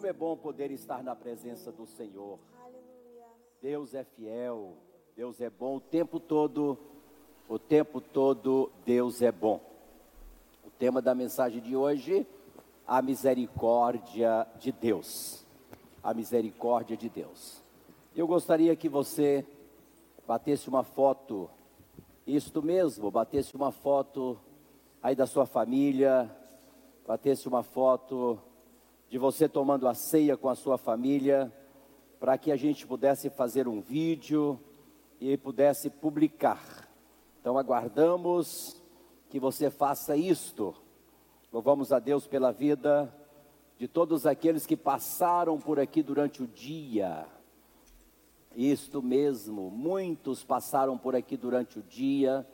Como é bom poder estar na presença do Senhor. Deus é fiel, Deus é bom o tempo todo, o tempo todo Deus é bom. O tema da mensagem de hoje, a misericórdia de Deus. A misericórdia de Deus. Eu gostaria que você batesse uma foto, isto mesmo, batesse uma foto aí da sua família, batesse uma foto de você tomando a ceia com a sua família, para que a gente pudesse fazer um vídeo e pudesse publicar. Então aguardamos que você faça isto. Louvamos a Deus pela vida de todos aqueles que passaram por aqui durante o dia. Isto mesmo, muitos passaram por aqui durante o dia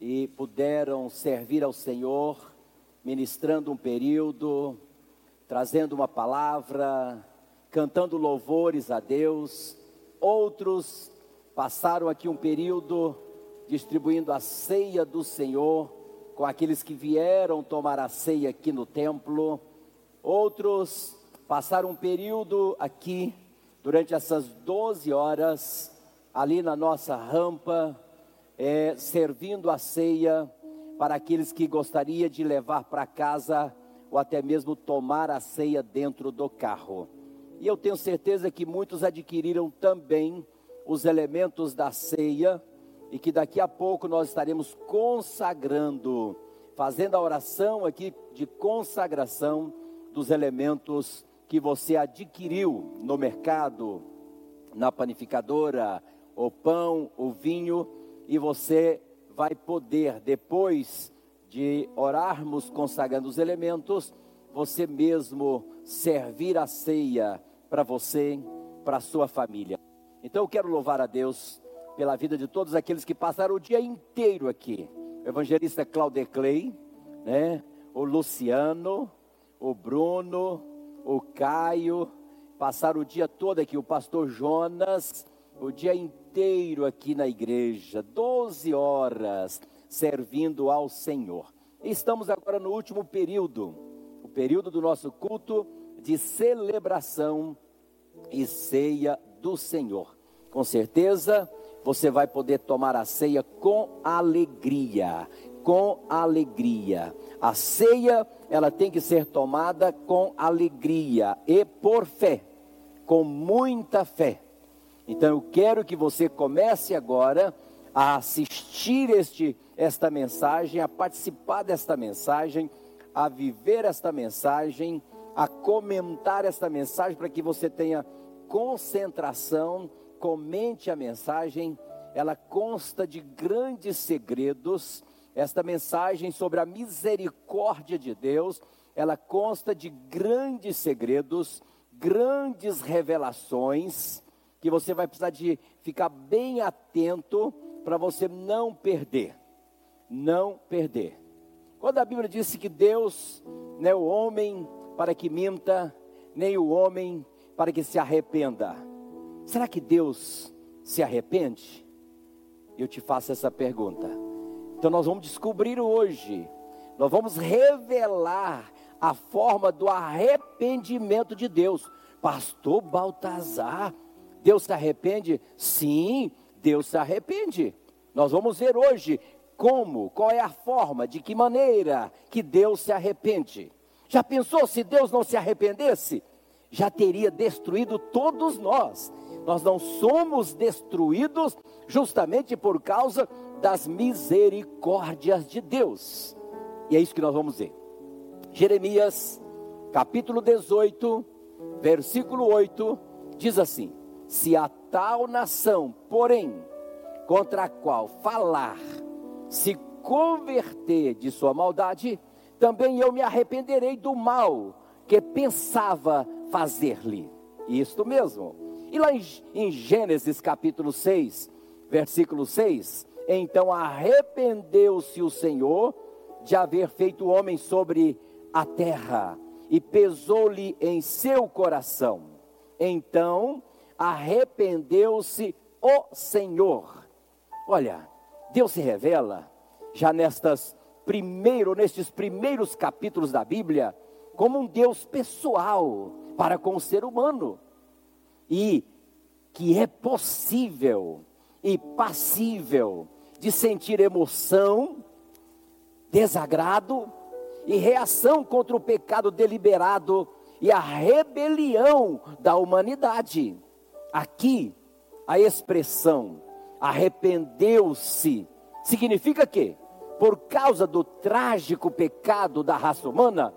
e puderam servir ao Senhor, ministrando um período, trazendo uma palavra, cantando louvores a Deus. Outros passaram aqui um período distribuindo a ceia do Senhor com aqueles que vieram tomar a ceia aqui no templo. Outros passaram um período aqui durante essas 12 horas ali na nossa rampa, é, servindo a ceia para aqueles que gostaria de levar para casa ou até mesmo tomar a ceia dentro do carro. E eu tenho certeza que muitos adquiriram também os elementos da ceia e que daqui a pouco nós estaremos consagrando, fazendo a oração aqui de consagração dos elementos que você adquiriu no mercado, na panificadora, o pão, o vinho, e você vai poder depois de orarmos consagrando os elementos, você mesmo servir a ceia para você, para a sua família. Então eu quero louvar a Deus pela vida de todos aqueles que passaram o dia inteiro aqui. O evangelista Claudeclay, né? O Luciano, o Bruno, o Caio, passaram o dia todo aqui, o pastor Jonas, o dia inteiro aqui na igreja, 12 horas servindo ao Senhor. Estamos agora no último período, o período do nosso culto de celebração e ceia do Senhor. Com certeza, você vai poder tomar a ceia com alegria, com alegria. A ceia, ela tem que ser tomada com alegria e por fé, com muita fé. Então eu quero que você comece agora a assistir este esta mensagem, a participar desta mensagem, a viver esta mensagem, a comentar esta mensagem para que você tenha concentração, comente a mensagem. Ela consta de grandes segredos. Esta mensagem sobre a misericórdia de Deus, ela consta de grandes segredos, grandes revelações que você vai precisar de ficar bem atento para você não perder não perder. Quando a Bíblia disse que Deus não é o homem para que minta, nem o homem para que se arrependa. Será que Deus se arrepende? Eu te faço essa pergunta. Então nós vamos descobrir hoje, nós vamos revelar a forma do arrependimento de Deus. Pastor Baltazar, Deus se arrepende? Sim, Deus se arrepende. Nós vamos ver hoje como, qual é a forma, de que maneira que Deus se arrepende. Já pensou se Deus não se arrependesse? Já teria destruído todos nós. Nós não somos destruídos justamente por causa das misericórdias de Deus. E é isso que nós vamos ver. Jeremias, capítulo 18, versículo 8, diz assim: Se a tal nação, porém, contra a qual falar se converter de sua maldade, também eu me arrependerei do mal que pensava fazer-lhe. Isto mesmo. E lá em, Gênesis capítulo 6, versículo 6, então arrependeu-se o Senhor de haver feito o homem sobre a terra e pesou-lhe em seu coração. Então arrependeu-se o Senhor. Olha, Deus se revela já nestas primeiro, nestes primeiros capítulos da Bíblia, como um Deus pessoal, para com o ser humano. E que é possível e passível de sentir emoção, desagrado e reação contra o pecado deliberado e a rebelião da humanidade. Aqui, a expressão arrependeu-se significa que, por causa do trágico pecado da raça humana,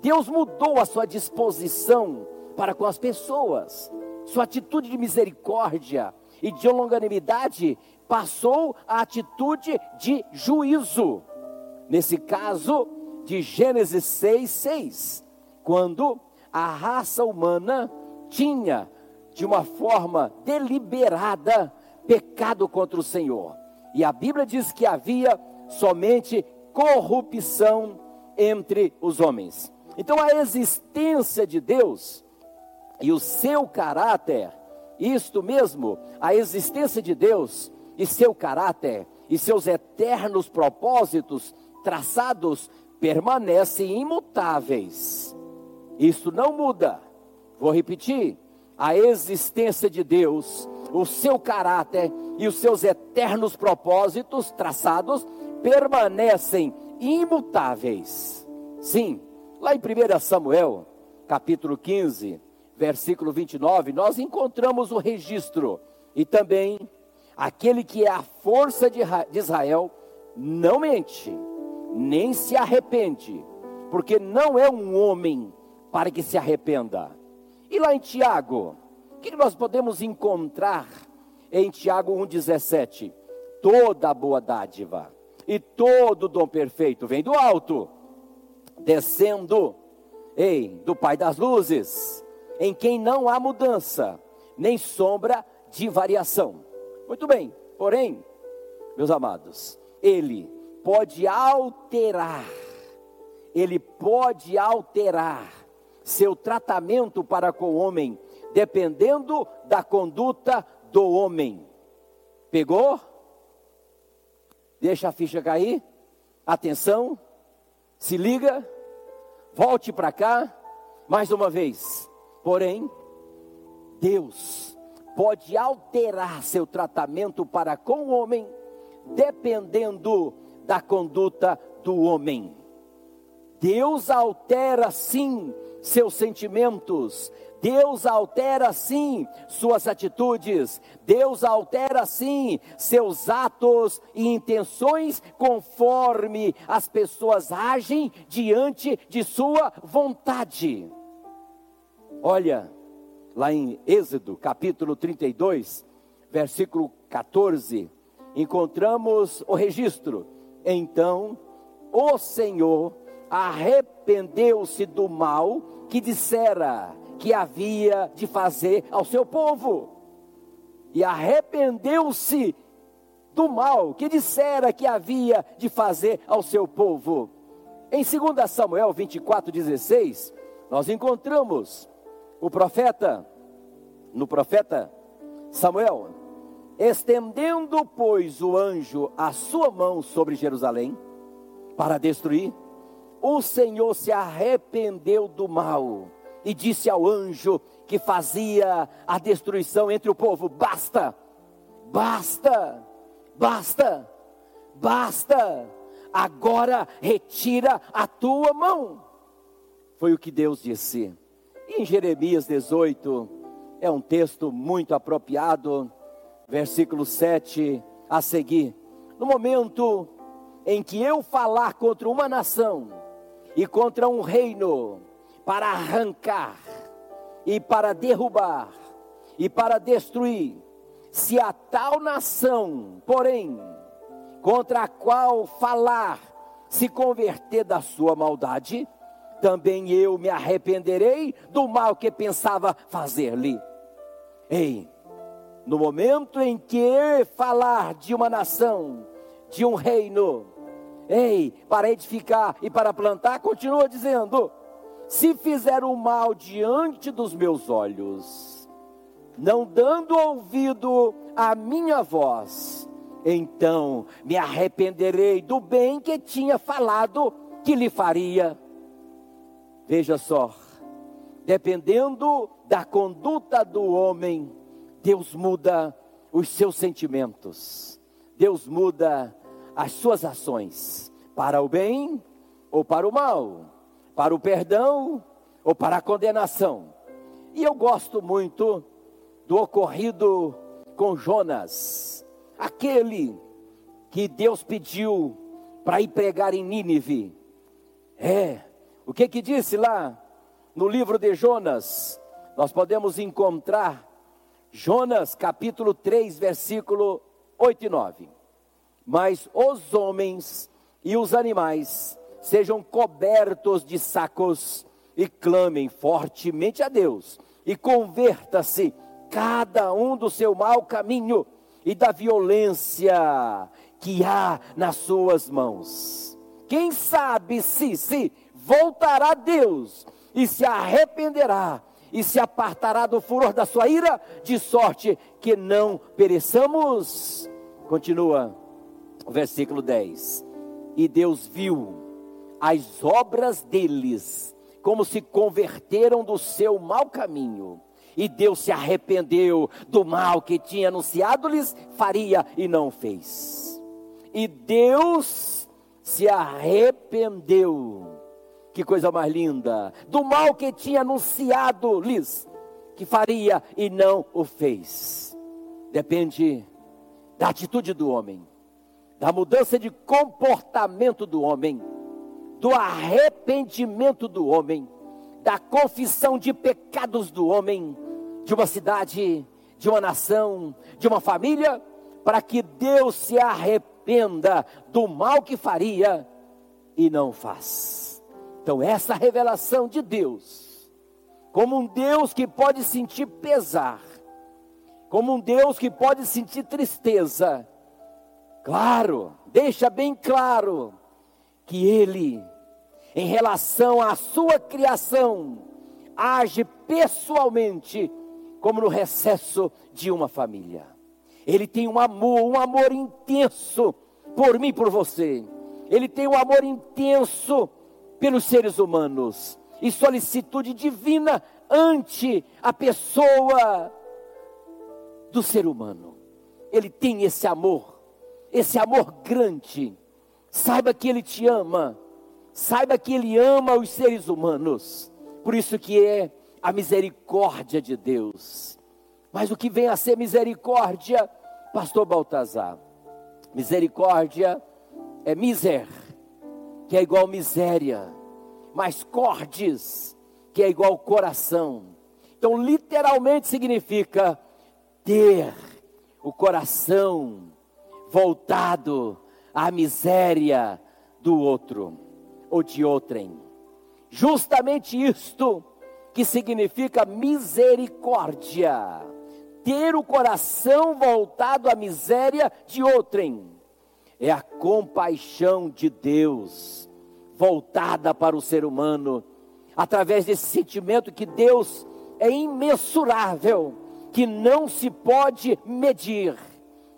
Deus mudou a sua disposição para com as pessoas, sua atitude de misericórdia e de longanimidade passou à atitude de juízo. Nesse caso, de Gênesis 6, 6, quando a raça humana tinha, de uma forma deliberada, pecado contra o Senhor. E a Bíblia diz que havia somente corrupção entre os homens. Então a existência de Deus e o seu caráter, isto mesmo, a existência de Deus e seu caráter e seus eternos propósitos traçados permanecem imutáveis. Isso não muda. Vou repetir: a existência de Deus, o seu caráter e os seus eternos propósitos traçados permanecem imutáveis. Sim, lá em 1 Samuel, capítulo 15, versículo 29, nós encontramos o registro e também aquele que é a força de Israel não mente, nem se arrepende, porque não é um homem para que se arrependa. E lá em Tiago, que nós podemos encontrar em Tiago 1,17? Toda boa dádiva e todo dom perfeito vem do alto, descendo, ei, do Pai das luzes, em quem não há mudança, nem sombra de variação. Muito bem, porém, meus amados, Ele pode alterar, Ele pode alterar seu tratamento para com o homem, dependendo da conduta do homem. Pegou? Deixa a ficha cair. Atenção. Se liga. Volte para cá. Mais uma vez. Porém, Deus pode alterar seu tratamento para com o homem, dependendo da conduta do homem. Deus altera sim seus sentimentos, Deus altera sim suas atitudes, Deus altera sim seus atos e intenções conforme as pessoas agem diante de sua vontade. Olha, lá em Êxodo capítulo 32, versículo 14, encontramos o registro. Então o Senhor arrependeu-se do mal que dissera que havia de fazer ao seu povo. E arrependeu-se do mal que dissera que havia de fazer ao seu povo. Em 2 Samuel 24:16, nós encontramos o profeta, no profeta Samuel, estendendo, pois, o anjo a sua mão sobre Jerusalém para destruir, o Senhor se arrependeu do mal e disse ao anjo que fazia a destruição entre o povo: basta, basta, basta, basta, agora retira a tua mão. Foi o que Deus disse. Em Jeremias 18, é um texto muito apropriado, versículo 7 a seguir. No momento em que eu falar contra uma nação, e contra um reino para arrancar e para derrubar e para destruir. Se a tal nação, porém, contra a qual falar se converter da sua maldade, também eu me arrependerei do mal que pensava fazer-lhe. Ei, no momento em que falar de uma nação, de um reino, Ei, para edificar e para plantar, continua dizendo: se fizer o mal diante dos meus olhos, não dando ouvido à minha voz, então me arrependerei do bem que tinha falado que lhe faria. Veja só, dependendo da conduta do homem, Deus muda os seus sentimentos, Deus muda as suas ações, para o bem ou para o mal, para o perdão ou para a condenação. E eu gosto muito do ocorrido com Jonas, aquele que Deus pediu para ir pregar em Nínive. É, o que que disse lá no livro de Jonas? Nós podemos encontrar Jonas capítulo 3, versículo 8 e 9. Mas os homens e os animais sejam cobertos de sacos e clamem fortemente a Deus e converta-se cada um do seu mau caminho e da violência que há nas suas mãos. Quem sabe se se voltará a Deus e se arrependerá e se apartará do furor da sua ira, de sorte que não pereçamos. Continua versículo 10. E Deus viu as obras deles, como se converteram do seu mau caminho. E Deus se arrependeu do mal que tinha anunciado-lhes, faria e não fez. E Deus se arrependeu. Que coisa mais linda! Do mal que tinha anunciado-lhes, que faria e não o fez. Depende da atitude do homem, da mudança de comportamento do homem, do arrependimento do homem, da confissão de pecados do homem, de uma cidade, de uma nação, de uma família, para que Deus se arrependa do mal que faria e não faz. Então, essa revelação de Deus, como um Deus que pode sentir pesar, como um Deus que pode sentir tristeza, claro, deixa bem claro que Ele, em relação à sua criação, age pessoalmente como no recesso de uma família. Ele tem um amor, um amor intenso por mim por você. Ele tem um amor intenso pelos seres humanos e solicitude divina ante a pessoa do ser humano. Ele tem esse amor, esse amor grande. Saiba que ele te ama. Saiba que ele ama os seres humanos. Por isso que é a misericórdia de Deus. Mas o que vem a ser misericórdia, pastor Baltazar? Misericórdia é miser, que é igual miséria, mas cordes, que é igual coração. Então, literalmente significa ter o coração voltado à miséria do outro ou de outrem. Justamente isto que significa misericórdia. Ter o coração voltado à miséria de outrem. É a compaixão de Deus voltada para o ser humano, através desse sentimento que Deus é imensurável, que não se pode medir.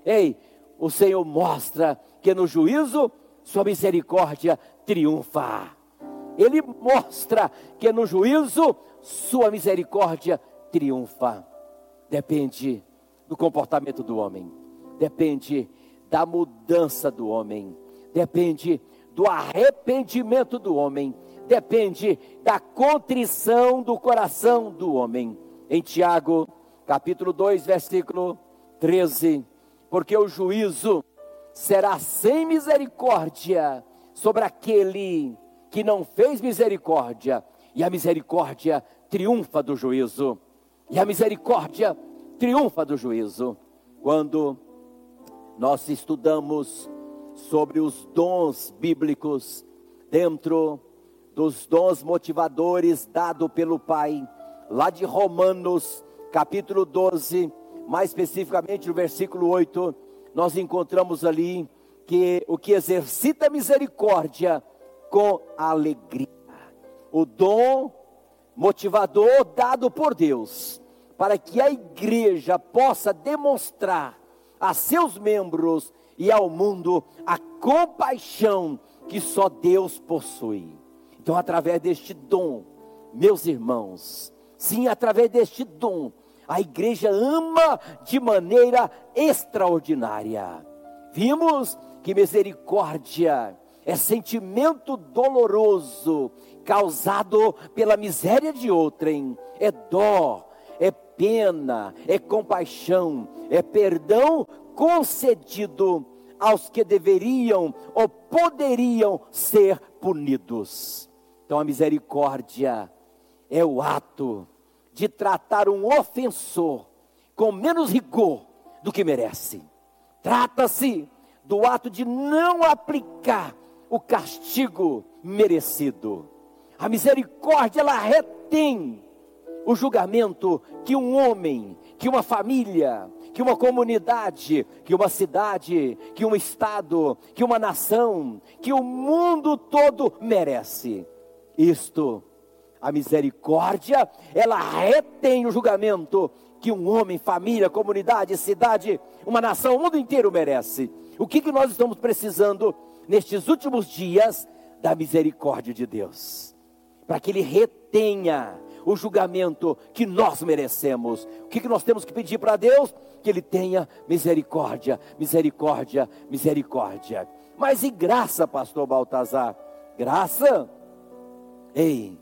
Ei, o Senhor mostra que no juízo sua misericórdia triunfa. Ele mostra que no juízo sua misericórdia triunfa. Depende do comportamento do homem, depende da mudança do homem, depende do arrependimento do homem, depende da contrição do coração do homem. Em Tiago, capítulo 2, versículo 13: Porque o juízo será sem misericórdia sobre aquele que não fez misericórdia, e a misericórdia triunfa do juízo. E a misericórdia triunfa do juízo. Quando nós estudamos sobre os dons bíblicos, dentro dos dons motivadores dado pelo Pai, lá de Romanos, capítulo 12, mais especificamente no versículo 8, nós encontramos ali que o que exercita misericórdia com alegria. O dom motivador dado por Deus, para que a igreja possa demonstrar a seus membros e ao mundo a compaixão que só Deus possui. Então, através deste dom, meus irmãos, Sim, através deste dom, a igreja ama de maneira extraordinária. Vimos que misericórdia é sentimento doloroso causado pela miséria de outrem, é dó, é pena, é compaixão, é perdão concedido aos que deveriam ou poderiam ser punidos. Então a misericórdia é o ato de tratar um ofensor com menos rigor do que merece. Trata-se do ato de não aplicar o castigo merecido. A misericórdia ela retém o julgamento que um homem, que uma família, que uma comunidade, que uma cidade, que um estado, que uma nação, que o mundo todo merece. Isto, a misericórdia, ela retém o julgamento que um homem, família, comunidade, cidade, uma nação, o mundo inteiro merece. O que, que nós estamos precisando nestes últimos dias? Da misericórdia de Deus, para que Ele retenha o julgamento que nós merecemos. O que, que nós temos que pedir para Deus? Que Ele tenha misericórdia, misericórdia, misericórdia. Mas e graça, pastor Baltazar? Graça? Ei,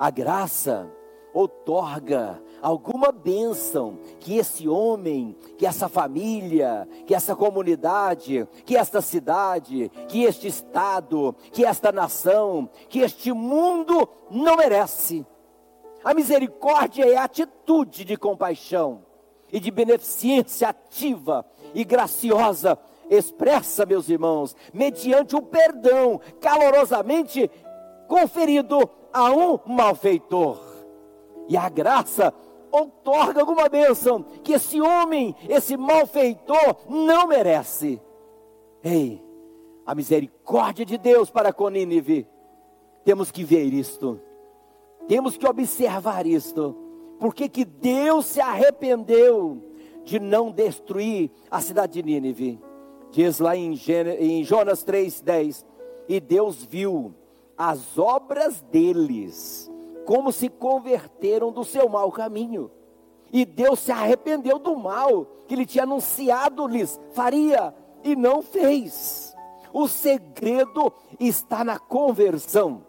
a graça outorga alguma bênção que esse homem, que essa família, que essa comunidade, que esta cidade, que este estado, que esta nação, que este mundo não merece. A misericórdia é a atitude de compaixão e de beneficência ativa e graciosa, expressa, meus irmãos, mediante o perdão calorosamente conferido a um malfeitor. E a graça outorga alguma bênção que esse homem, esse malfeitor, não merece. Ei, a misericórdia de Deus para com Nínive, temos que ver isto temos que observar isto. Por que, Deus se arrependeu de não destruir a cidade de Nínive? Diz lá em Jonas 3,10: E Deus viu as obras deles, como se converteram do seu mau caminho. E Deus se arrependeu do mal que ele tinha anunciado-lhes, faria, e não fez. O segredo está na conversão.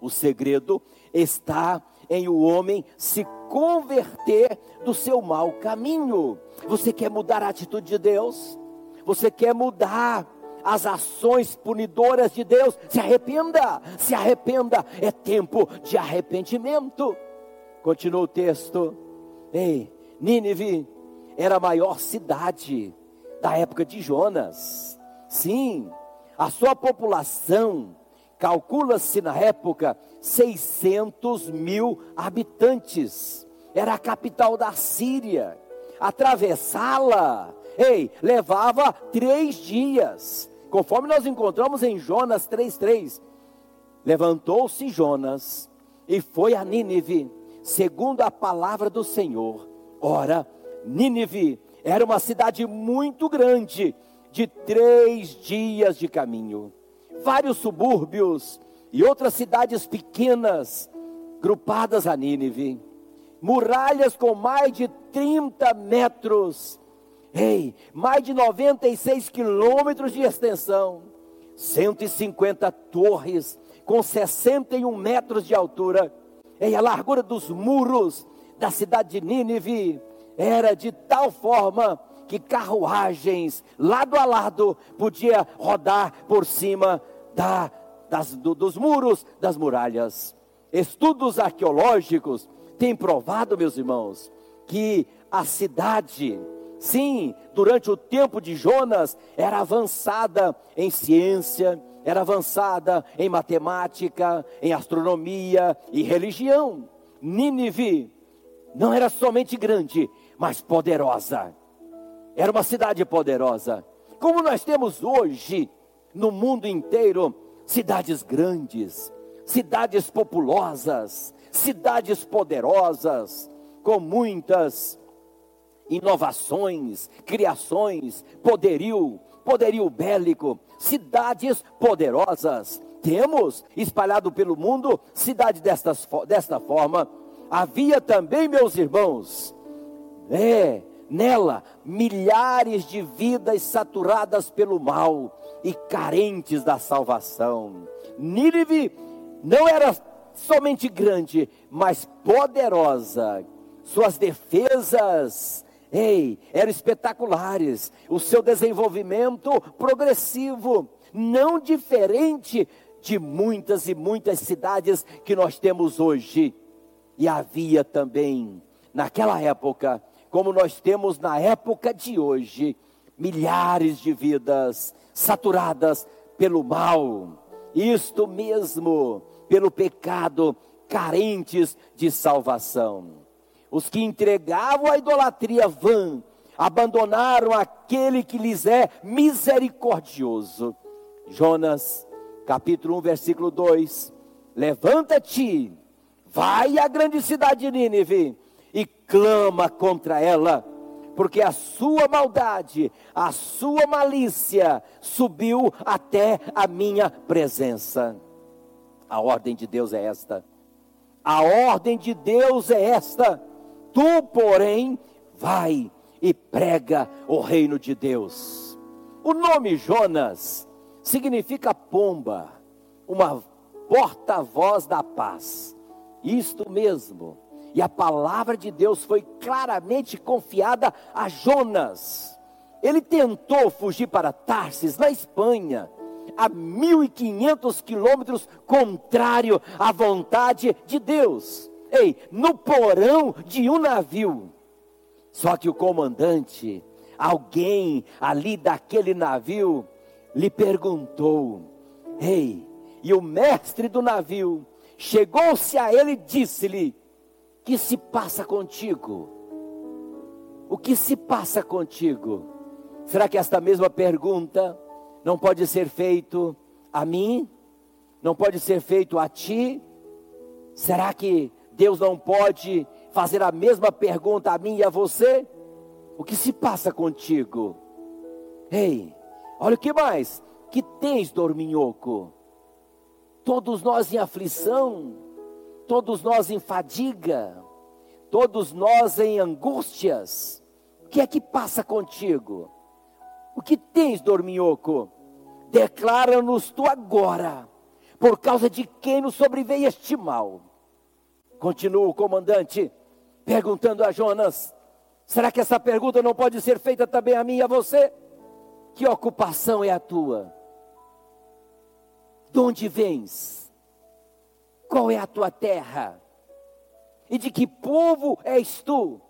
O segredo está em o homem se converter do seu mau caminho. Você quer mudar a atitude de Deus? Você quer mudar as ações punidoras de Deus? Se arrependa, se arrependa, é tempo de arrependimento. Continua o texto. Ei, Nínive era a maior cidade da época de Jonas. Sim, a sua população calcula-se na época 600 mil habitantes. Era a capital da Síria. Atravessá-la, ei, levava três dias. Conforme nós encontramos em Jonas 3,3. Levantou-se Jonas e foi a Nínive, segundo a palavra do Senhor. Ora, Nínive era uma cidade muito grande, de três dias de caminho. Vários subúrbios e outras cidades pequenas, grupadas a Nínive, muralhas com mais de 30 metros, ei, mais de 96 quilômetros de extensão, 150 torres com 61 metros de altura, ei, a largura dos muros da cidade de Nínive era de tal forma que carruagens lado a lado podia rodar por cima da das, do, dos muros das muralhas. Estudos arqueológicos têm provado, meus irmãos, que a cidade, sim, durante o tempo de Jonas, era avançada em ciência, era avançada em matemática, em astronomia e religião. Nínive não era somente grande, mas poderosa. Era uma cidade poderosa. Como nós temos hoje no mundo inteiro cidades grandes, cidades populosas, cidades poderosas, com muitas inovações, criações, poderio, poderio bélico, cidades poderosas. Temos espalhado pelo mundo cidades destas, desta forma. havia também, meus irmãos, é, nela, milhares de vidas saturadas pelo mal e carentes da salvação. Nínive não era somente grande, mas poderosa. Suas defesas, ei, eram espetaculares. O seu desenvolvimento progressivo, não diferente de muitas e muitas cidades que nós temos hoje. E havia também, naquela época, como nós temos na época de hoje, milhares de vidas saturadas pelo mal. Isto mesmo, pelo pecado, carentes de salvação. Os que entregavam a idolatria vã, abandonaram aquele que lhes é misericordioso. Jonas, capítulo 1, versículo 2: Levanta-te, vai à grande cidade de Nínive e clama contra ela, porque a sua maldade, a sua malícia subiu até a minha presença. A ordem de Deus é esta. A ordem de Deus é esta. Tu, porém, vai e prega o reino de Deus. O nome Jonas significa pomba, uma porta-voz da paz. Isto mesmo. E a palavra de Deus foi claramente confiada a Jonas. Ele tentou fugir para Tarsis, na Espanha a 1.500 quilômetros contrário à vontade de Deus. Ei, no porão de um navio. Só que o comandante, alguém ali daquele navio, lhe perguntou: Ei, e o mestre do navio chegou-se a ele e disse-lhe: Que se passa contigo? O que se passa contigo? Será que esta mesma pergunta não pode ser feito a mim, não pode ser feito a ti. Será que Deus não pode fazer a mesma pergunta a mim e a você? O que se passa contigo? Ei, olha o que mais? Que tens, dorminhoco? Todos nós em aflição, todos nós em fadiga, todos nós em angústias. O que é que passa contigo? O que tens, dorminhoco? Declara-nos tu agora, por causa de quem nos sobreveio este mal. Continua o comandante, perguntando a Jonas: será que essa pergunta não pode ser feita também a mim e a você? Que ocupação é a tua? De onde vens? Qual é a tua terra? E de que povo és tu?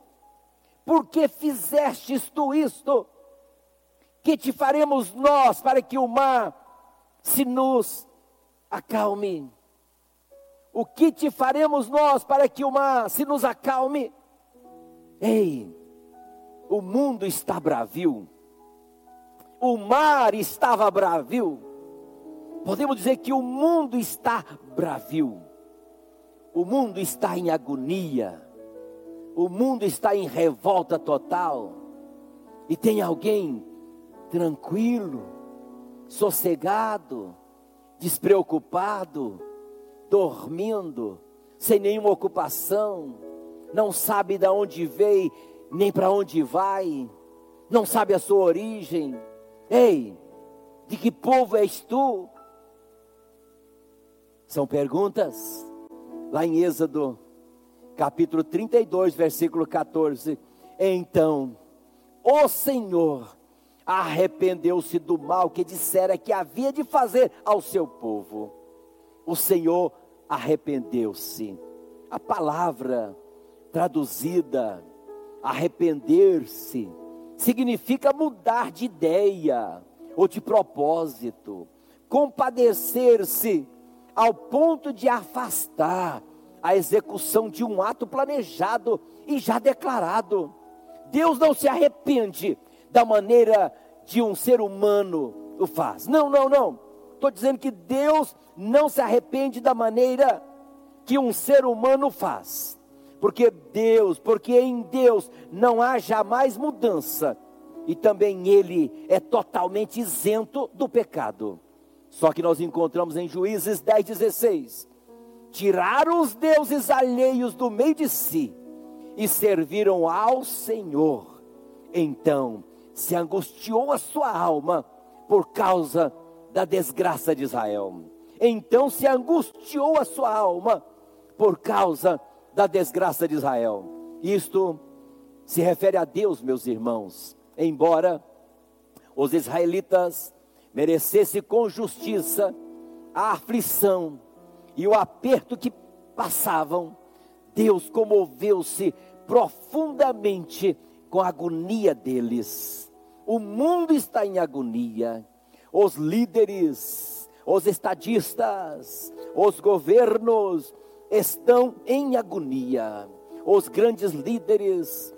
Por que fizestes tu isto? Que te faremos nós para que o mar se nos acalme? O que te faremos nós para que o mar se nos acalme? Ei, o mundo está bravio, o mar estava bravio, podemos dizer que o mundo está bravio, o mundo está em agonia, o mundo está em revolta total, e tem alguém tranquilo, sossegado, despreocupado, dormindo, sem nenhuma ocupação, não sabe de onde veio, nem para onde vai, não sabe a sua origem. Ei, de que povo és tu? São perguntas. Lá em Êxodo, capítulo 32, versículo 14. Então, o Senhor arrependeu-se do mal que dissera que havia de fazer ao seu povo. O Senhor arrependeu-se. A palavra traduzida arrepender-se significa mudar de ideia ou de propósito, compadecer-se ao ponto de afastar a execução de um ato planejado e já declarado. Deus não se arrepende da maneira de um ser humano o faz. Não, não, não. Estou dizendo que Deus não se arrepende da maneira que um ser humano faz. Porque Deus, porque em Deus não há jamais mudança. E também Ele é totalmente isento do pecado. Só que nós encontramos em Juízes 10, 16. tiraram os deuses alheios do meio de si e serviram ao Senhor. Então se angustiou a sua alma por causa da desgraça de Israel. Então se angustiou a sua alma por causa da desgraça de Israel. Isto se refere a Deus, meus irmãos. Embora os israelitas merecessem com justiça a aflição e o aperto que passavam, Deus comoveu-se profundamente com a agonia deles. O mundo está em agonia. Os líderes, os estadistas, os governos estão em agonia. Os grandes líderes,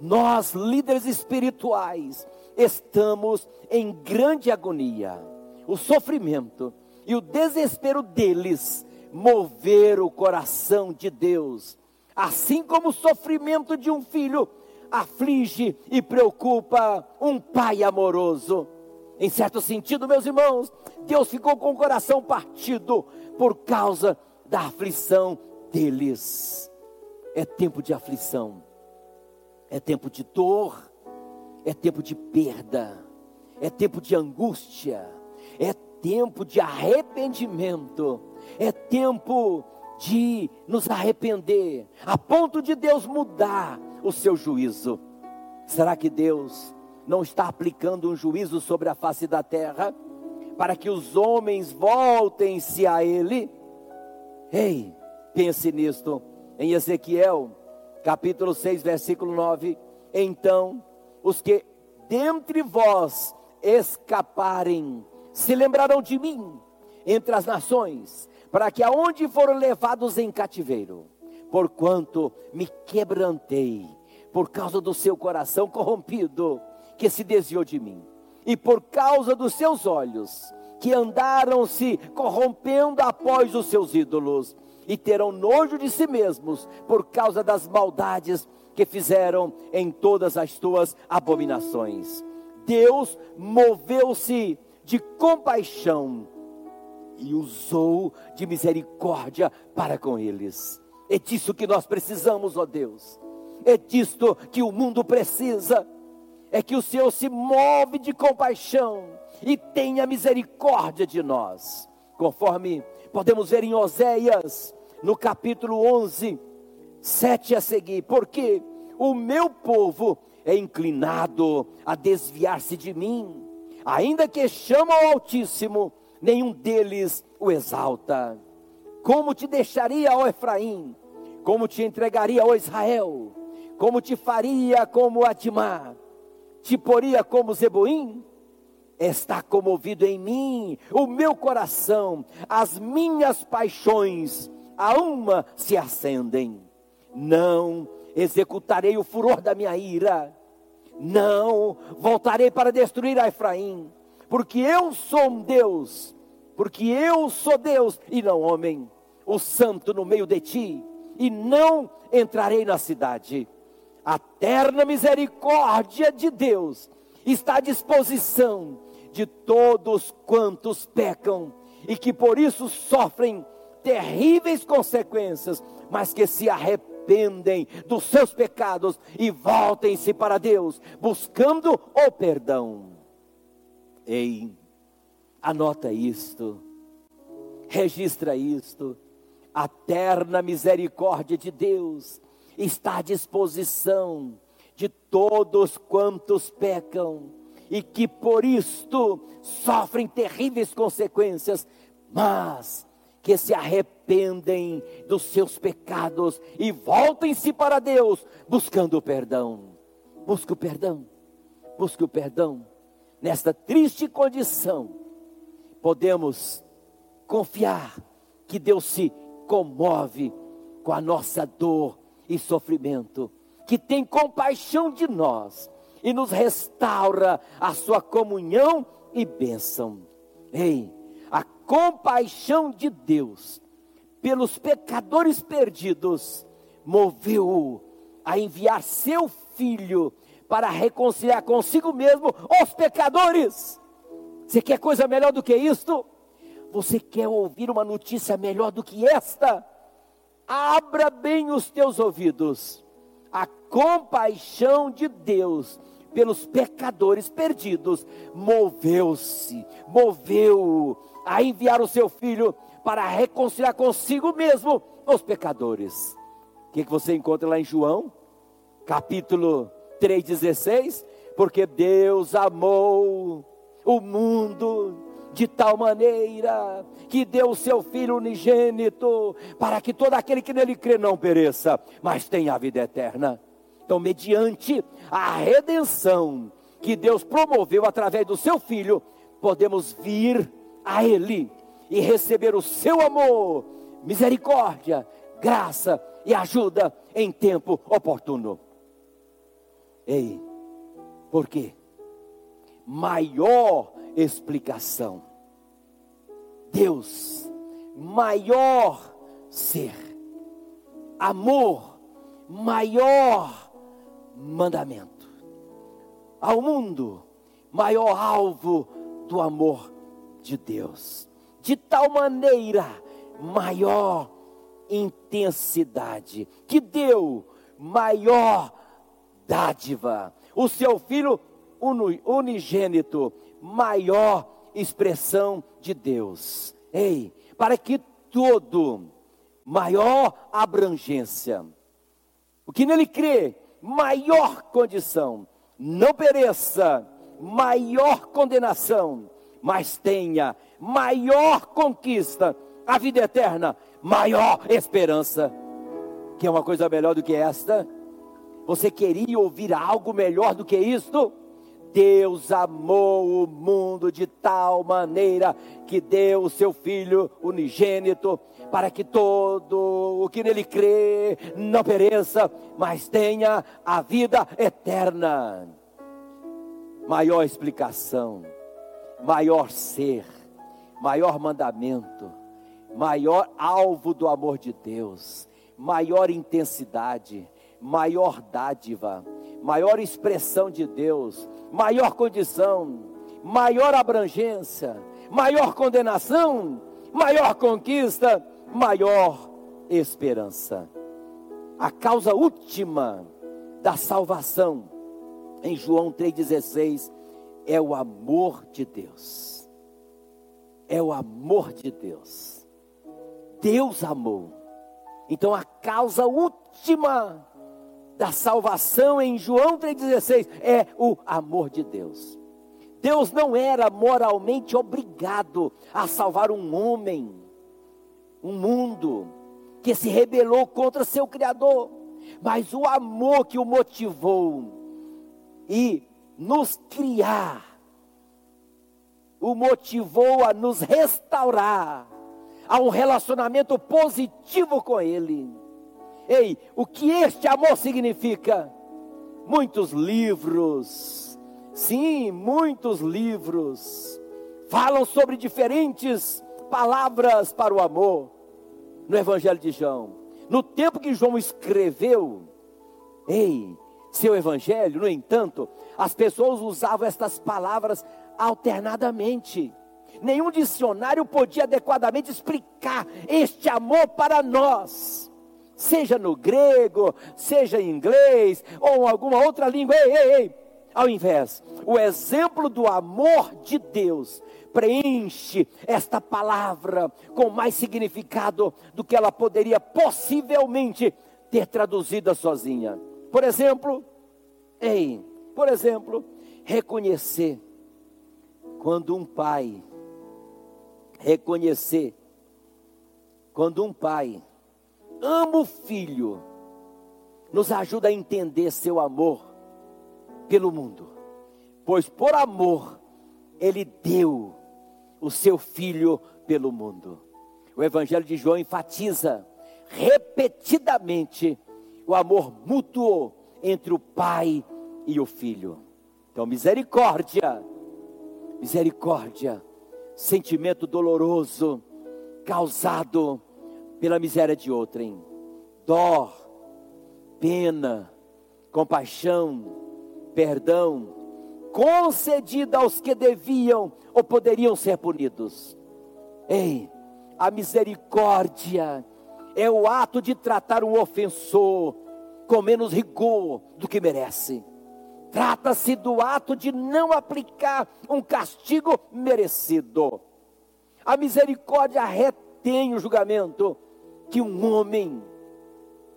nós, líderes espirituais, estamos em grande agonia. O sofrimento e o desespero deles mover o coração de Deus, assim como o sofrimento de um filho aflige e preocupa um pai amoroso. Em certo sentido, meus irmãos, Deus ficou com o coração partido por causa da aflição deles. É tempo de aflição, é tempo de dor, é tempo de perda, é tempo de angústia, é tempo de arrependimento, é tempo de nos arrepender, a ponto de Deus mudar o seu juízo. Será que Deus não está aplicando um juízo sobre a face da terra para que os homens voltem-se a Ele? Ei, pense nisto. Em Ezequiel, capítulo 6, versículo 9: Então os que dentre vós escaparem se lembrarão de mim entre as nações, para que aonde foram levados em cativeiro, porquanto me quebrantei por causa do seu coração corrompido, que se desviou de mim, e por causa dos seus olhos, que andaram se corrompendo após os seus ídolos, e terão nojo de si mesmos por causa das maldades que fizeram em todas as tuas abominações. Deus moveu-se de compaixão e usou de misericórdia para com eles. É disso que nós precisamos, ó Deus. É disto que o mundo precisa. É que o Senhor se move de compaixão e tenha misericórdia de nós. Conforme podemos ver em Oséias, no capítulo 11, 7 a seguir. Porque o meu povo é inclinado a desviar-se de mim, ainda que chama ao Altíssimo nenhum deles o exalta. Como te deixaria, ó Efraim? Como te entregaria, ó Israel? Como te faria como Adimá? Te poria como Zeboim? Está comovido em mim o meu coração, as minhas paixões, a uma se acendem. Não executarei o furor da minha ira, não voltarei para destruir a Efraim, porque eu sou um Deus porque eu sou Deus e não homem, o santo no meio de ti, e não entrarei na cidade. A terna misericórdia de Deus está à disposição de todos quantos pecam e que por isso sofrem terríveis consequências, mas que se arrependem dos seus pecados e voltem-se para Deus, buscando o perdão. Ei, Anota isto, registra isto. A terna misericórdia de Deus está à disposição de todos quantos pecam e que por isto sofrem terríveis consequências, mas que se arrependem dos seus pecados e voltem-se para Deus, buscando o perdão. Busque o perdão, busque o perdão nesta triste condição podemos confiar que Deus se comove com a nossa dor e sofrimento, que tem compaixão de nós e nos restaura a sua comunhão e bênção. Ei, a compaixão de Deus pelos pecadores perdidos moveu-o a enviar seu filho para reconciliar consigo mesmo os pecadores você quer coisa melhor do que isto? Você quer ouvir uma notícia melhor do que esta? Abra bem os teus ouvidos. A compaixão de Deus pelos pecadores perdidos moveu-se, moveu a enviar o seu filho para reconciliar consigo mesmo os pecadores. O que, que você encontra lá em João, capítulo 3,16? Porque Deus amou o mundo de tal maneira que deu o seu Filho unigênito, para que todo aquele que nele crê não pereça, mas tenha a vida eterna. Então, mediante a redenção que Deus promoveu através do seu Filho, podemos vir a Ele e receber o seu amor, misericórdia, graça e ajuda em tempo oportuno. Ei, por quê? Maior explicação. Deus, maior ser, amor, maior mandamento. Ao mundo, maior alvo do amor de Deus. De tal maneira, maior intensidade, que deu maior dádiva. O seu filho unigênito, maior expressão de Deus. Ei, para que todo, maior abrangência, o que nele crê, maior condição, não pereça, maior condenação, mas tenha maior conquista, a vida eterna, maior esperança. Que é uma coisa melhor do que esta? Você queria ouvir algo melhor do que isto? Deus amou o mundo de tal maneira que deu o seu Filho unigênito, para que todo o que nele crê não pereça, mas tenha a vida eterna. Maior explicação, maior ser, maior mandamento, maior alvo do amor de Deus, maior intensidade, maior dádiva, maior expressão de Deus, maior condição, maior abrangência, maior condenação, maior conquista, maior esperança. A causa última da salvação, em João 3,16, é o amor de Deus. É o amor de Deus. Deus amou. Então a causa última da salvação em João 3,16 é o amor de Deus. Deus não era moralmente obrigado a salvar um homem, um mundo que se rebelou contra seu Criador, mas o amor que o motivou e nos criar, o motivou a nos restaurar a um relacionamento positivo com Ele Ei, o que este amor significa? Muitos livros, sim, muitos livros, falam sobre diferentes palavras para o amor no Evangelho de João. No tempo que João escreveu, ei, seu Evangelho, no entanto, as pessoas usavam estas palavras alternadamente. Nenhum dicionário podia adequadamente explicar este amor para nós seja no grego, seja em inglês ou em alguma outra língua. Ei, ei, ei. Ao invés, o exemplo do amor de Deus preenche esta palavra com mais significado do que ela poderia possivelmente ter traduzida sozinha. Por exemplo, ei, por exemplo, reconhecer quando um pai reconhecer quando um pai ama o filho, nos ajuda a entender seu amor pelo mundo, pois por amor ele deu o seu filho pelo mundo. O Evangelho de João enfatiza repetidamente o amor mútuo entre o pai e o filho. Então, misericórdia, misericórdia, sentimento doloroso causado pela miséria de outrem. Dó, pena, compaixão, perdão, concedida aos que deviam ou poderiam ser punidos. Ei, a misericórdia é o ato de tratar um ofensor com menos rigor do que merece. Trata-se do ato de não aplicar um castigo merecido. A misericórdia retém o julgamento que um homem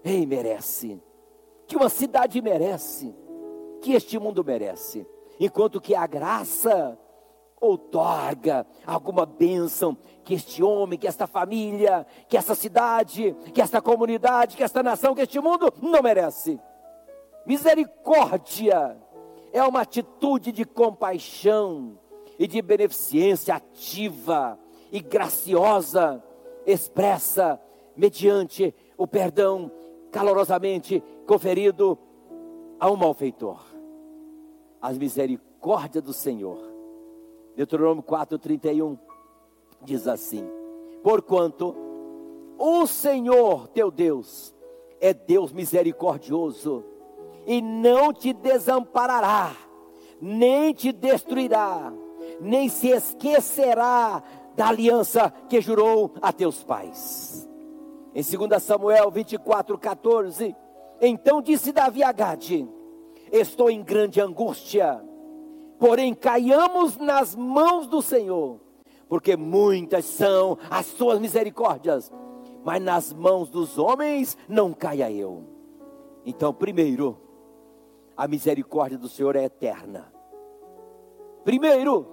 ei, merece, que uma cidade merece, que este mundo merece, enquanto que a graça outorga alguma bênção que este homem, que esta família, que essa cidade, que esta comunidade, que esta nação, que este mundo não merece. Misericórdia é uma atitude de compaixão e de beneficência ativa e graciosa, expressa mediante o perdão calorosamente conferido a um malfeitor. As misericórdias do Senhor Deuteronômio 4:31 diz assim: Porquanto o Senhor teu Deus é Deus misericordioso e não te desamparará, nem te destruirá, nem se esquecerá da aliança que jurou a teus pais. Em 2 Samuel 24, 14, então disse Davi a Gade: Estou em grande angústia porém caiamos nas mãos do Senhor, porque muitas são as suas misericórdias, mas nas mãos dos homens não caia eu. Então, primeiro, a misericórdia do Senhor é eterna. Primeiro,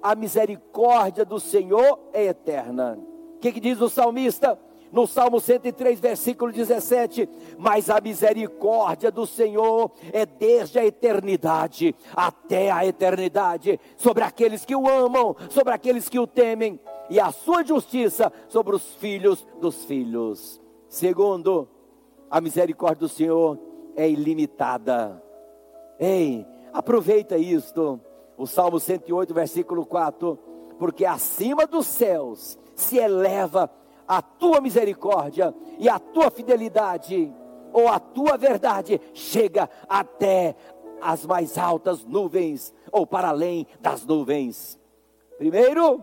a misericórdia do Senhor é eterna. O que, que diz o salmista? No Salmo 103, versículo 17: Mas a misericórdia do Senhor é desde a eternidade até a eternidade sobre aqueles que o amam, sobre aqueles que o temem, e a sua justiça sobre os filhos dos filhos. Segundo, a misericórdia do Senhor é ilimitada. Ei, aproveita isto. O Salmo 108, versículo 4: Porque acima dos céus se eleva a tua misericórdia e a tua fidelidade, ou a tua verdade, chega até as mais altas nuvens, ou para além das nuvens. Primeiro,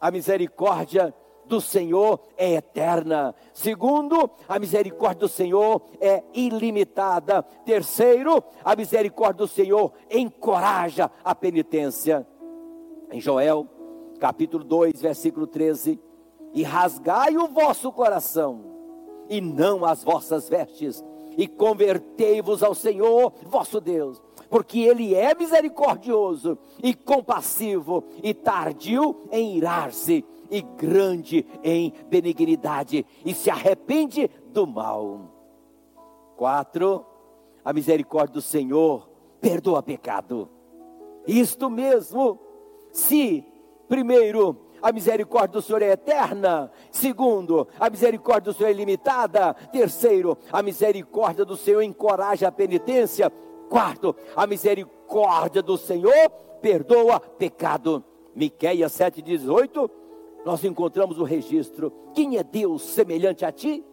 a misericórdia do Senhor é eterna. Segundo, a misericórdia do Senhor é ilimitada. Terceiro, a misericórdia do Senhor encoraja a penitência. Em Joel, capítulo 2, versículo 13, e rasgai o vosso coração, e não as vossas vestes, e convertei-vos ao Senhor vosso Deus, porque Ele é misericordioso e compassivo, e tardio em irar-se, e grande em benignidade, e se arrepende do mal. Quatro, a misericórdia do Senhor perdoa pecado. Isto mesmo, se primeiro a misericórdia do Senhor é eterna. Segundo, a misericórdia do Senhor é limitada. Terceiro, a misericórdia do Senhor encoraja a penitência. Quarto, a misericórdia do Senhor perdoa pecado. Miqueias 7,18, nós encontramos o registro. Quem é Deus semelhante a ti?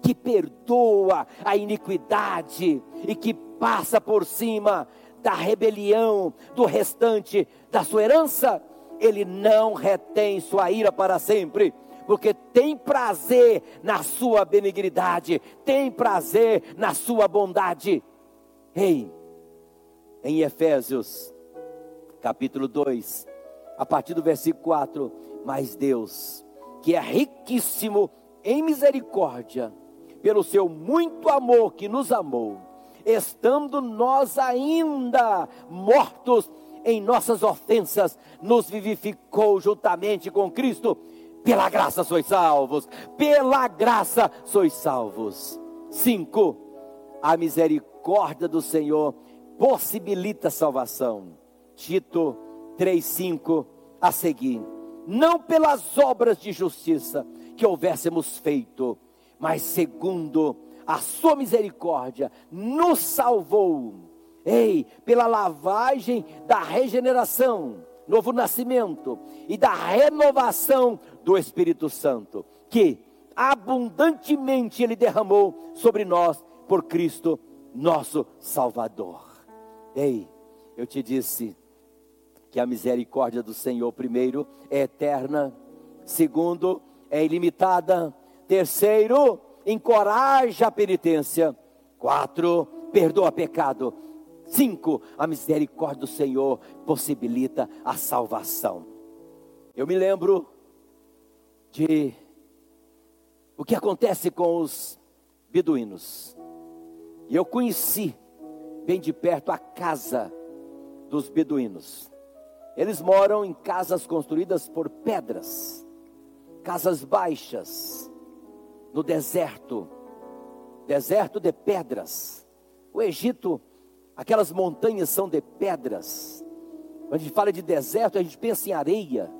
Que perdoa a iniquidade e que passa por cima da rebelião do restante da sua herança ele não retém sua ira para sempre, porque tem prazer na sua benignidade, tem prazer na sua bondade. Ei, em Efésios, capítulo 2, a partir do versículo 4, mas Deus, que é riquíssimo em misericórdia, pelo seu muito amor que nos amou, estando nós ainda mortos em nossas ofensas, nos vivificou juntamente com Cristo. Pela graça sois salvos, pela graça sois salvos. 5. A misericórdia do Senhor possibilita salvação. Tito 3:5 a seguir. Não pelas obras de justiça que houvéssemos feito, mas segundo a sua misericórdia, nos salvou Ei, pela lavagem da regeneração, novo nascimento e da renovação do Espírito Santo, que abundantemente Ele derramou sobre nós por Cristo, nosso Salvador. Ei, eu te disse que a misericórdia do Senhor, primeiro, é eterna, segundo, é ilimitada, terceiro, encoraja a penitência. Quatro, perdoa pecado. Cinco, a misericórdia do Senhor possibilita a salvação. Eu me lembro de o que acontece com os beduínos. E eu conheci bem de perto a casa dos beduínos. Eles moram em casas construídas por pedras, casas baixas, no deserto, deserto de pedras. O Egito, aquelas montanhas são de pedras. Quando a gente fala de deserto, a gente pensa em areia,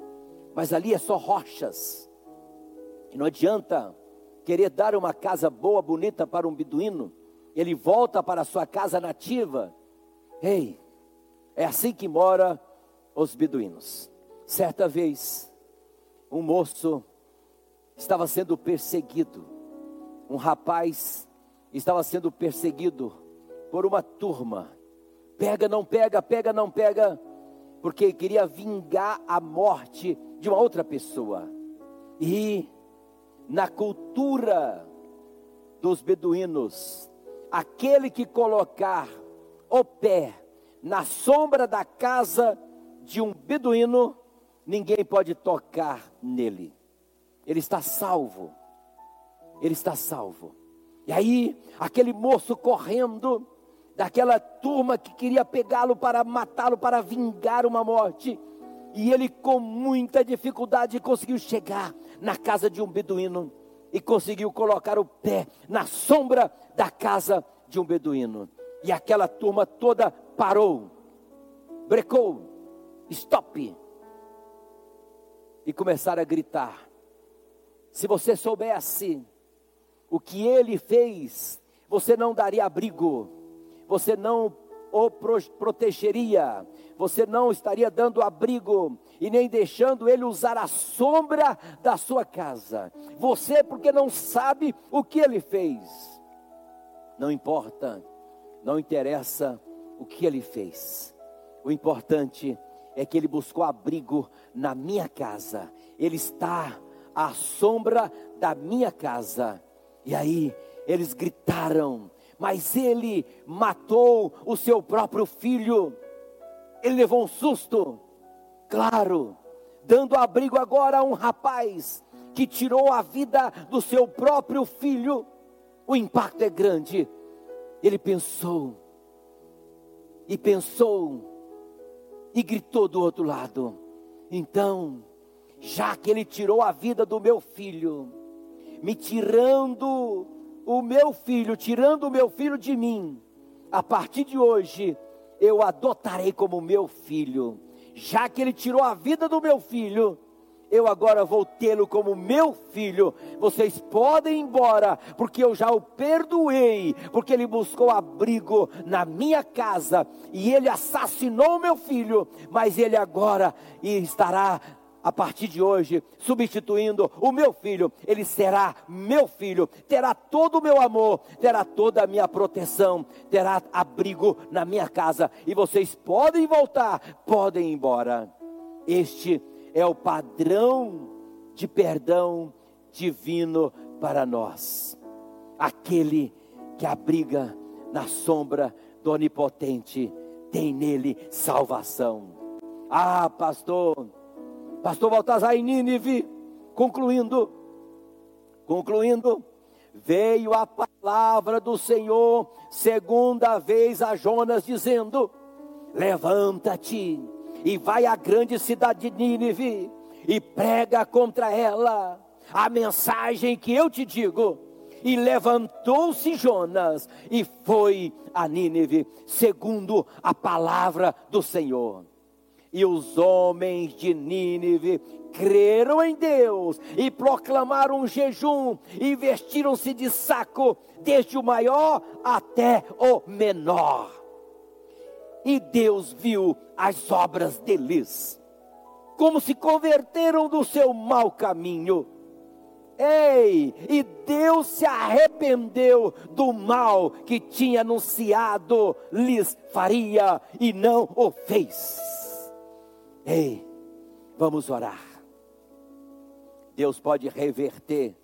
mas ali é só rochas. E não adianta querer dar uma casa boa, bonita para um beduíno, ele volta para a sua casa nativa. Ei, é assim que mora os beduínos. Certa vez, um moço estava sendo perseguido, um rapaz estava sendo perseguido por uma turma. Pega, não pega, pega, não pega, porque queria vingar a morte de uma outra pessoa. E na cultura dos beduínos, aquele que colocar o pé na sombra da casa de um beduíno, ninguém pode tocar nele. Ele está salvo. Ele está salvo. E aí, aquele moço correndo, daquela turma que queria pegá-lo para matá-lo, para vingar uma morte, e ele com muita dificuldade conseguiu chegar na casa de um beduíno e conseguiu colocar o pé na sombra da casa de um beduíno. E aquela turma toda parou, brecou, stop. E começaram a gritar. Se você soubesse o que ele fez, você não daria abrigo, você não o protegeria, você não estaria dando abrigo e nem deixando ele usar a sombra da sua casa. Você, porque não sabe o que ele fez, não importa, não interessa o que ele fez, o importante é que ele buscou abrigo na minha casa, ele está à sombra da minha casa. E aí eles gritaram, mas ele matou o seu próprio filho. Ele levou um susto, claro, dando abrigo agora a um rapaz que tirou a vida do seu próprio filho. O impacto é grande. Ele pensou, e pensou, e gritou do outro lado: então, já que ele tirou a vida do meu filho, me tirando o meu filho, tirando o meu filho de mim, a partir de hoje, eu adotarei como meu filho. Já que ele tirou a vida do meu filho, eu agora vou tê-lo como meu filho. Vocês podem ir embora, porque eu já o perdoei, porque ele buscou abrigo na minha casa e ele assassinou meu filho, mas ele agora estará a partir de hoje, substituindo o meu filho, ele será meu filho, terá todo o meu amor, terá toda a minha proteção, terá abrigo na minha casa, e vocês podem voltar, podem ir embora. Este é o padrão de perdão divino para nós. Aquele que abriga na sombra do Onipotente tem nele salvação. Ah, pastor, Pastor Baltazar em Nínive, concluindo, concluindo, veio a palavra do Senhor segunda vez a Jonas dizendo: Levanta-te e vai à grande cidade de Nínive e prega contra ela a mensagem que eu te digo. E levantou-se Jonas e foi a Nínive, segundo a palavra do Senhor. E os homens de Nínive creram em Deus e proclamaram um jejum e vestiram-se de saco, desde o maior até o menor. E Deus viu as obras deles, como se converteram do seu mau caminho. Ei, e Deus se arrependeu do mal que tinha anunciado lhes faria e não o fez. Ei, vamos orar. Deus pode reverter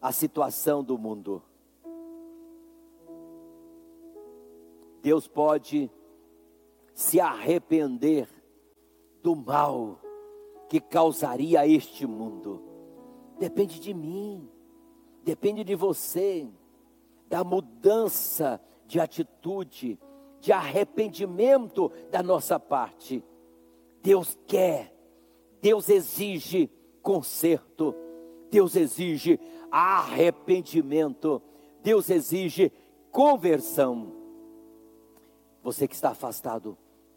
a situação do mundo. Deus pode se arrepender do mal que causaria a este mundo. Depende de mim, depende de você, da mudança de atitude, de arrependimento da nossa parte. Deus quer, Deus exige conserto, Deus exige arrependimento, Deus exige conversão. Você que está afastado,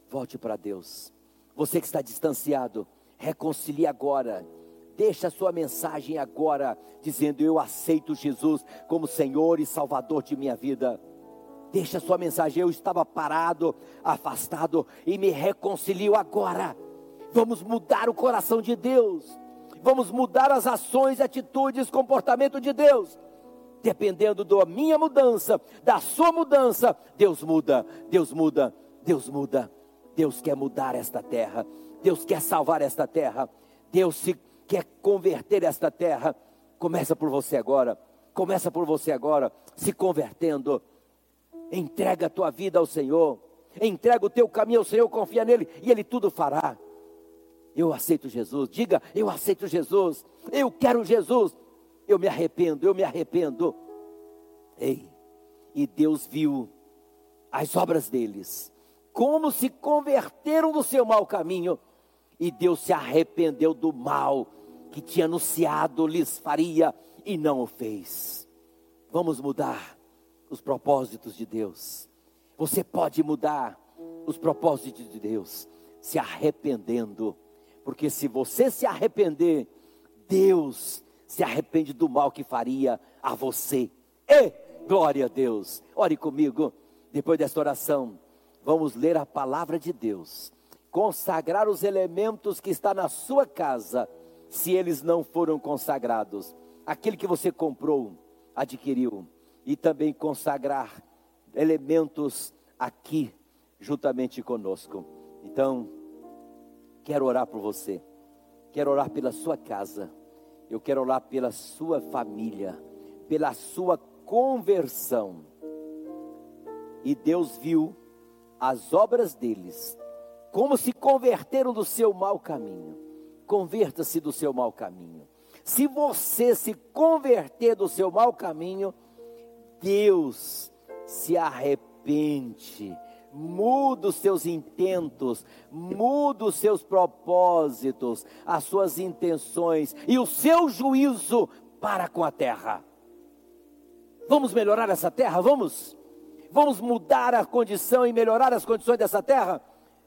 volte para Deus. Você que está distanciado, reconcilie agora. Deixa a sua mensagem agora, dizendo: Eu aceito Jesus como Senhor e Salvador de minha vida. Deixa a sua mensagem. Eu estava parado, afastado e me reconcilio agora. Vamos mudar o coração de Deus. Vamos mudar as ações, atitudes, comportamento de Deus. Dependendo da minha mudança, da sua mudança, Deus muda, Deus muda, Deus muda. Deus quer mudar esta terra. Deus quer salvar esta terra. Deus se quer converter esta terra. Começa por você agora. Começa por você agora, se convertendo. Entrega a tua vida ao Senhor. Entrega o teu caminho ao Senhor, confia nele e ele tudo fará. Eu aceito Jesus. Diga, eu aceito Jesus. Eu quero Jesus. Eu me arrependo, eu me arrependo. Ei, e Deus viu as obras deles, como se converteram do seu mau caminho, e Deus se arrependeu do mal que tinha anunciado lhes faria e não o fez. Vamos mudar os propósitos de Deus. Você pode mudar os propósitos de Deus se arrependendo, porque se você se arrepender, Deus se arrepende do mal que faria a você. E glória a Deus. Ore comigo. Depois desta oração, vamos ler a palavra de Deus. Consagrar os elementos que está na sua casa, se eles não foram consagrados. Aquele que você comprou, adquiriu e também consagrar elementos aqui juntamente conosco. Então, quero orar por você. Quero orar pela sua casa eu quero orar pela sua família, pela sua conversão. E Deus viu as obras deles, como se converteram do seu mau caminho. Converta-se do seu mau caminho. Se você se converter do seu mau caminho, Deus se arrepende muda os seus intentos, muda os seus propósitos, as suas intenções e o seu juízo para com a terra. Vamos melhorar essa terra? Vamos? Vamos mudar a condição e melhorar as condições dessa terra?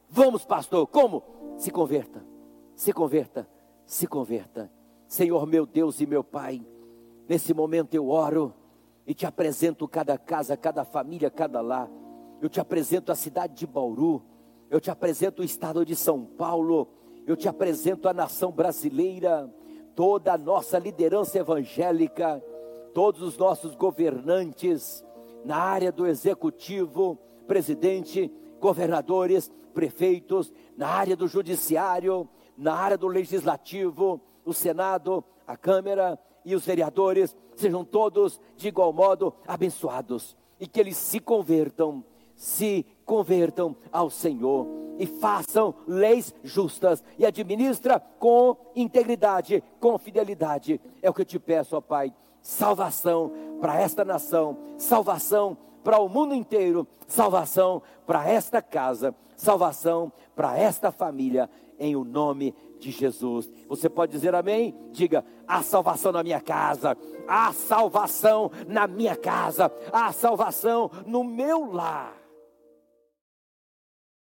Vamos, pastor. Como? Se converta, se converta, se converta. Senhor meu Deus e meu Pai, nesse momento eu oro e te apresento cada casa, cada família, cada lar. Eu te apresento a cidade de Bauru, eu te apresento o estado de São Paulo, eu te apresento a nação brasileira, toda a nossa liderança evangélica, todos os nossos governantes na área do executivo, presidente, governadores, prefeitos, na área do judiciário, na área do legislativo, o Senado, a Câmara e os vereadores, sejam todos de igual modo abençoados e que eles se convertam se convertam ao Senhor e façam leis justas e administra com integridade, com fidelidade. É o que eu te peço, ó Pai. Salvação para esta nação, salvação para o mundo inteiro, salvação para esta casa, salvação para esta família, em o nome de Jesus. Você pode dizer amém? Diga: há salvação na minha casa, há salvação na minha casa, há salvação no meu lar.